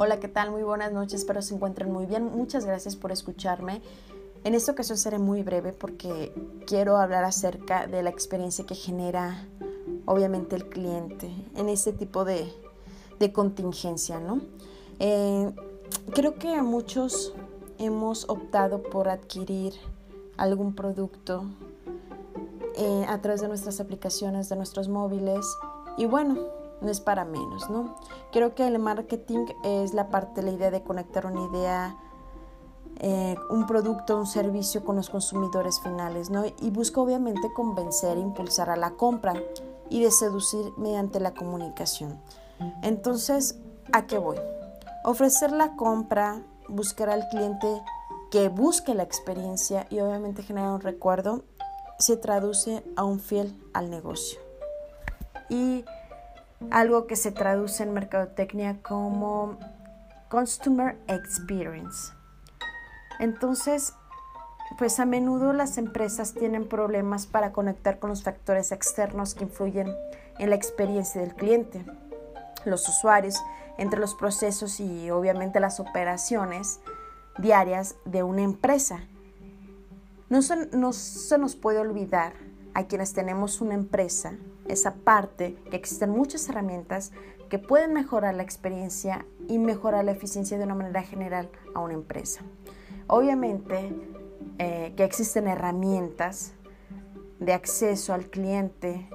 Hola, ¿qué tal? Muy buenas noches, espero se encuentren muy bien. Muchas gracias por escucharme. En esta ocasión seré muy breve porque quiero hablar acerca de la experiencia que genera obviamente el cliente en este tipo de, contingencia, ¿no? Eh, creo que muchos hemos optado por adquirir algún producto eh, a través de nuestras aplicaciones, de nuestros móviles y bueno, no es para menos, ¿no? Creo que el marketing es la parte, la idea de conectar una idea, eh, un producto, un servicio con los consumidores finales, ¿no? Y busca obviamente convencer, impulsar a la compra y de seducir mediante la comunicación. Entonces, ¿a qué voy? Ofrecer la compra, buscar al cliente que busque la experiencia y obviamente generar un recuerdo, se traduce a un fiel al negocio. Y algo que se traduce en mercadotecnia como Customer Experience. Entonces, pues a menudo las empresas tienen problemas para conectar con los factores externos que influyen en la experiencia del cliente, los usuarios, entre los procesos y obviamente las operaciones diarias de una empresa. No no se nos puede olvidar a quienes tenemos una empresa esa parte que existen muchas herramientas que pueden mejorar la experiencia y mejorar la eficiencia de una manera general a una empresa. Obviamente eh, que existen herramientas de acceso al cliente,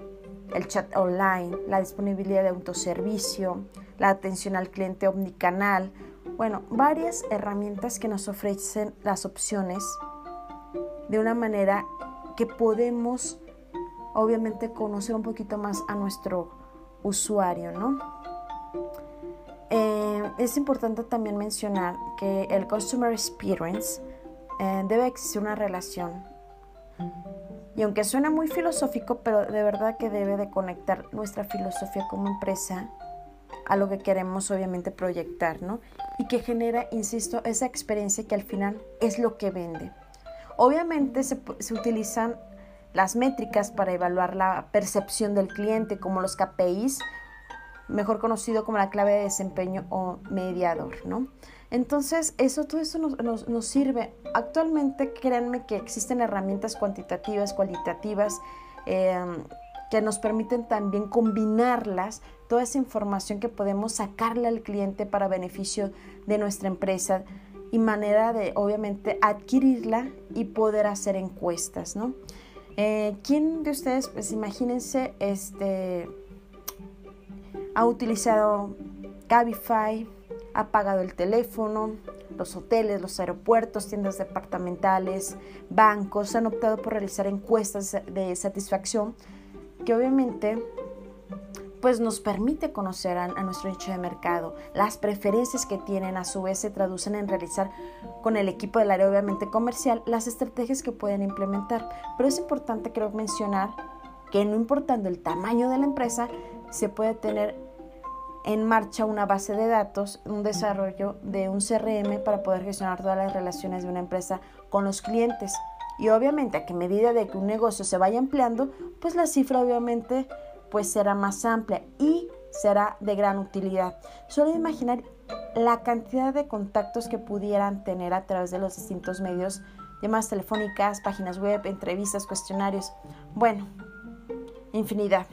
el chat online, la disponibilidad de autoservicio, la atención al cliente omnicanal, bueno, varias herramientas que nos ofrecen las opciones de una manera que podemos obviamente conocer un poquito más a nuestro usuario, ¿no? Eh, es importante también mencionar que el Customer Experience eh, debe existir una relación. Y aunque suena muy filosófico, pero de verdad que debe de conectar nuestra filosofía como empresa a lo que queremos obviamente proyectar, ¿no? Y que genera, insisto, esa experiencia que al final es lo que vende. Obviamente se, se utilizan las métricas para evaluar la percepción del cliente, como los KPIs, mejor conocido como la clave de desempeño o mediador, ¿no? Entonces, eso, todo eso nos, sirve. Actualmente, créanme que existen herramientas cuantitativas, cualitativas, em, que nos permiten también combinarlas, toda esa información que podemos sacarle al cliente para beneficio de nuestra empresa y manera de, obviamente, adquirirla y poder hacer encuestas, ¿no? Eh, ¿Quién de ustedes, pues imagínense, este, ha utilizado Cabify, ha pagado el teléfono, los hoteles, los aeropuertos, tiendas departamentales, bancos han optado por realizar encuestas de satisfacción que obviamente pues nos permite conocer a, nuestro nicho de mercado. Las preferencias que tienen a su vez se traducen en realizar con el equipo del área obviamente comercial las estrategias que pueden implementar. Pero es importante creo mencionar que no importando el tamaño de la empresa, se puede tener en marcha una base de datos, un desarrollo de un CRM para poder gestionar todas las relaciones de una empresa con los clientes. Y obviamente a que medida de que un negocio se vaya ampliando, pues la cifra obviamente pues será más amplia y será de gran utilidad. Solo imaginar la cantidad de contactos que pudieran tener a través de los distintos medios, llamadas telefónicas, páginas web, entrevistas, cuestionarios. Bueno, infinidad.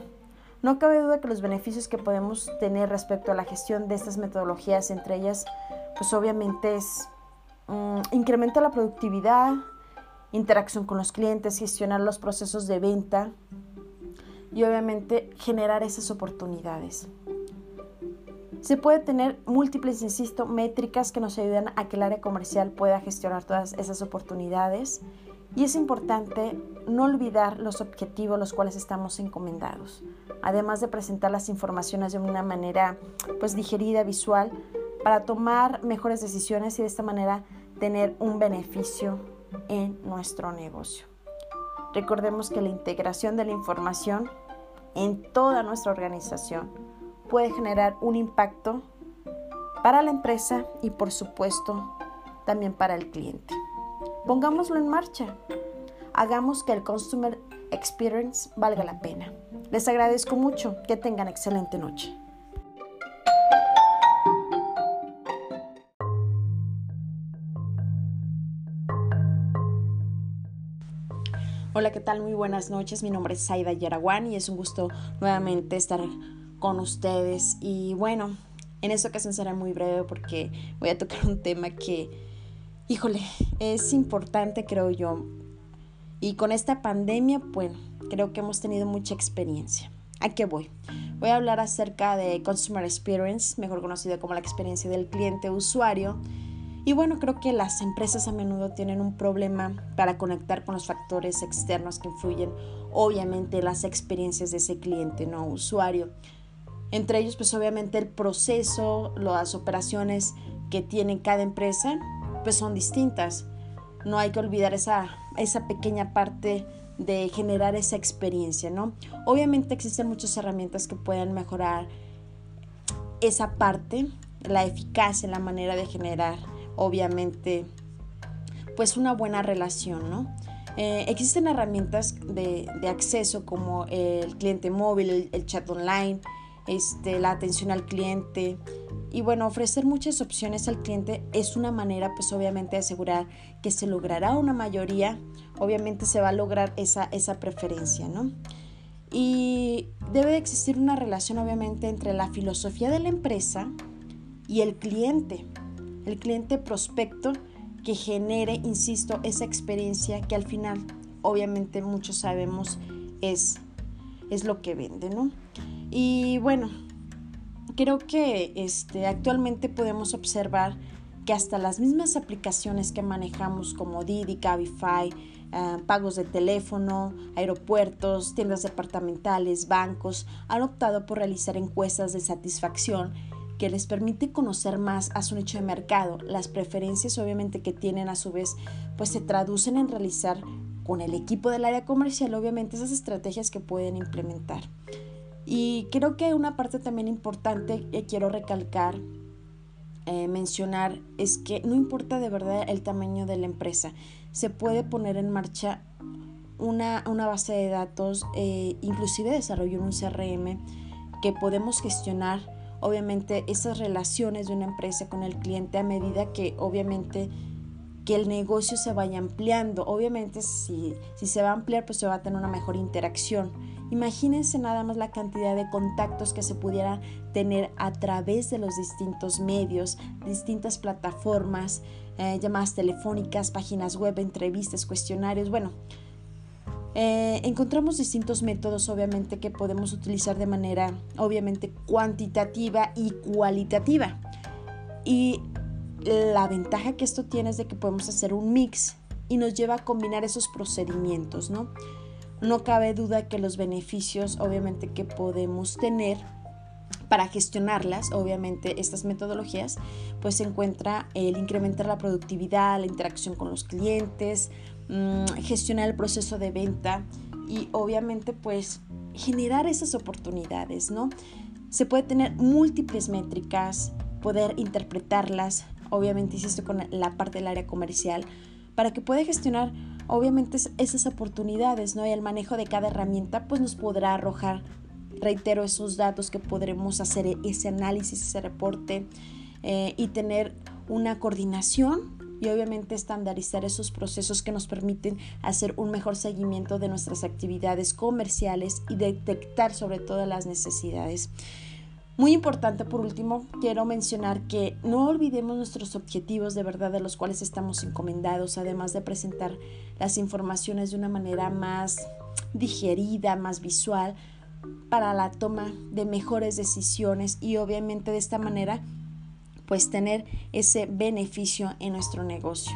No cabe duda que los beneficios que podemos tener respecto a la gestión de estas metodologías, entre ellas, pues obviamente es um, incrementa la productividad, interacción con los clientes, gestionar los procesos de venta, y obviamente generar esas oportunidades. Se puede tener múltiples, insisto, métricas que nos ayudan a que el área comercial pueda gestionar todas esas oportunidades y es importante no olvidar los objetivos los cuales estamos encomendados, además de presentar las informaciones de una manera pues digerida, visual, para tomar mejores decisiones y de esta manera tener un beneficio en nuestro negocio. Recordemos que la integración de la información en toda nuestra organización puede generar un impacto para la empresa y por supuesto también para el cliente. Pongámoslo en marcha. Hagamos que el Customer Experience valga la pena. Les agradezco mucho. Que tengan excelente noche. Hola, ¿qué tal? Muy buenas noches. Mi nombre es Saida Yaraguán y es un gusto nuevamente estar con ustedes. Y bueno, en esta ocasión será muy breve porque voy a tocar un tema que, híjole, es importante, creo yo. Y con esta pandemia, bueno, creo que hemos tenido mucha experiencia. ¿A qué voy? Voy a hablar acerca de Consumer Experience, mejor conocido como la experiencia del cliente usuario y bueno, creo que las empresas a menudo tienen un problema para conectar con los factores externos que influyen obviamente las experiencias de ese cliente, no usuario. Entre ellos, pues obviamente el proceso, las operaciones que tiene cada empresa, pues son distintas. No hay que olvidar esa, esa pequeña parte de generar esa experiencia, ¿no? Obviamente existen muchas herramientas que pueden mejorar esa parte, la eficacia, la manera de generar obviamente pues una buena relación, ¿no? Eh, existen herramientas de, acceso como el cliente móvil, el, chat online, este, la atención al cliente y bueno, ofrecer muchas opciones al cliente es una manera pues obviamente de asegurar que se logrará una mayoría, obviamente se va a lograr esa, esa preferencia, ¿no? Y debe de existir una relación obviamente entre la filosofía de la empresa y el cliente el cliente prospecto que genere, insisto, esa experiencia que al final, obviamente muchos sabemos, es, es lo que vende, ¿no? Y bueno, creo que este, actualmente podemos observar que hasta las mismas aplicaciones que manejamos como Didi, Cabify, eh, pagos de teléfono, aeropuertos, tiendas departamentales, bancos, han optado por realizar encuestas de satisfacción que les permite conocer más a su nicho de mercado. Las preferencias obviamente que tienen a su vez pues se traducen en realizar con el equipo del área comercial obviamente esas estrategias que pueden implementar. Y creo que una parte también importante que quiero recalcar, eh, mencionar, es que no importa de verdad el tamaño de la empresa, se puede poner en marcha una, base de datos, eh, inclusive desarrollar un CRM que podemos gestionar obviamente esas relaciones de una empresa con el cliente a medida que obviamente que el negocio se vaya ampliando. Obviamente si, si se va a ampliar pues se va a tener una mejor interacción. Imagínense nada más la cantidad de contactos que se pudiera tener a través de los distintos medios, distintas plataformas, eh, llamadas telefónicas, páginas web, entrevistas, cuestionarios. Bueno, eh, encontramos distintos métodos, obviamente, que podemos utilizar de manera, obviamente, cuantitativa y cualitativa. Y la ventaja que esto tiene es de que podemos hacer un mix y nos lleva a combinar esos procedimientos, ¿no? No cabe duda que los beneficios, obviamente, que podemos tener para gestionarlas, obviamente, estas metodologías, pues se encuentra el incrementar la productividad, la interacción con los clientes, Mm, gestionar el proceso de venta y obviamente pues generar esas oportunidades, ¿no? Se puede tener múltiples métricas, poder interpretarlas, obviamente insisto con la parte del área comercial, para que pueda gestionar obviamente esas oportunidades, ¿no? Y el manejo de cada herramienta pues nos podrá arrojar, reitero, esos datos que podremos hacer ese análisis, ese reporte eh, y tener una coordinación y obviamente estandarizar esos procesos que nos permiten hacer un mejor seguimiento de nuestras actividades comerciales y detectar sobre todo las necesidades. Muy importante, por último, quiero mencionar que no olvidemos nuestros objetivos de verdad de los cuales estamos encomendados, además de presentar las informaciones de una manera más digerida, más visual, para la toma de mejores decisiones y obviamente de esta manera pues tener ese beneficio en nuestro negocio.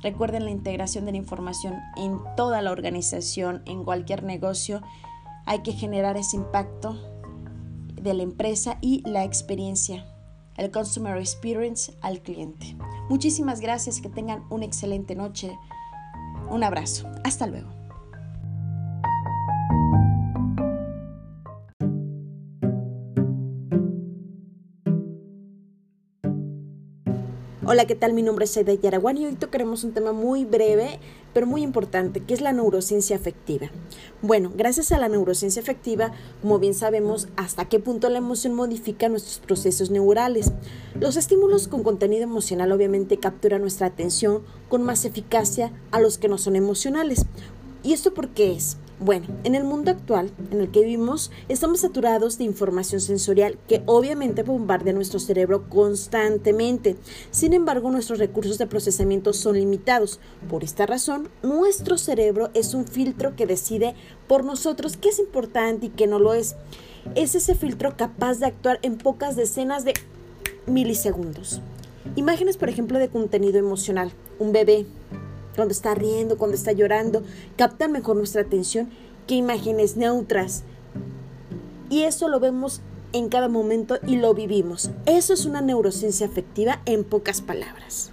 Recuerden la integración de la información en toda la organización, en cualquier negocio. Hay que generar ese impacto de la empresa y la experiencia, el customer experience al cliente. Muchísimas gracias, que tengan una excelente noche. Un abrazo. Hasta luego. Hola, ¿qué tal? Mi nombre es Saida Yaraguán y hoy tocaremos un tema muy breve, pero muy importante, que es la neurociencia afectiva. Bueno, gracias a la neurociencia afectiva, como bien sabemos, hasta qué punto la emoción modifica nuestros procesos neurales. Los estímulos con contenido emocional obviamente capturan nuestra atención con más eficacia a los que no son emocionales. ¿Y esto por qué es? Bueno, en el mundo actual en el que vivimos estamos saturados de información sensorial que obviamente bombardea nuestro cerebro constantemente. Sin embargo, nuestros recursos de procesamiento son limitados. Por esta razón, nuestro cerebro es un filtro que decide por nosotros qué es importante y qué no lo es. Es ese filtro capaz de actuar en pocas decenas de milisegundos. Imágenes, por ejemplo, de contenido emocional. Un bebé, cuando está riendo, cuando está llorando, captan mejor nuestra atención que imágenes neutras. Y eso lo vemos en cada momento y lo vivimos. Eso es una neurociencia afectiva en pocas palabras.